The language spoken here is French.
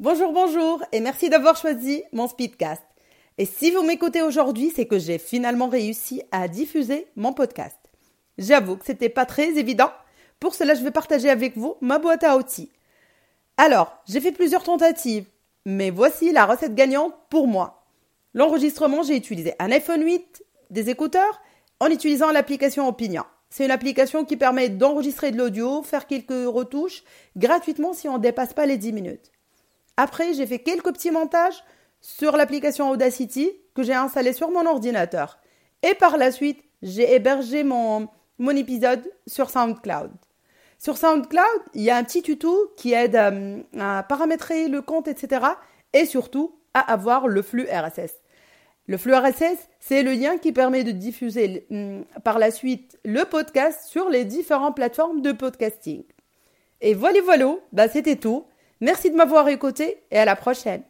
Bonjour, bonjour, et merci d'avoir choisi mon speedcast. Et si vous m'écoutez aujourd'hui, c'est que j'ai finalement réussi à diffuser mon podcast. J'avoue que c'était pas très évident. Pour cela, je vais partager avec vous ma boîte à outils. Alors, j'ai fait plusieurs tentatives, mais voici la recette gagnante pour moi. L'enregistrement, j'ai utilisé un iPhone 8, des écouteurs, en utilisant l'application Opinion. C'est une application qui permet d'enregistrer de l'audio, faire quelques retouches gratuitement si on ne dépasse pas les 10 minutes. Après, j'ai fait quelques petits montages sur l'application Audacity que j'ai installée sur mon ordinateur. Et par la suite, j'ai hébergé mon, épisode sur SoundCloud. Sur SoundCloud, il y a un petit tuto qui aide euh, à paramétrer le compte, etc. Et surtout à avoir le flux RSS. Le flux RSS, c'est le lien qui permet de diffuser mm, par la suite le podcast sur les différentes plateformes de podcasting. Et voilà, voilà, bah c'était tout. Merci de m'avoir écouté et à la prochaine.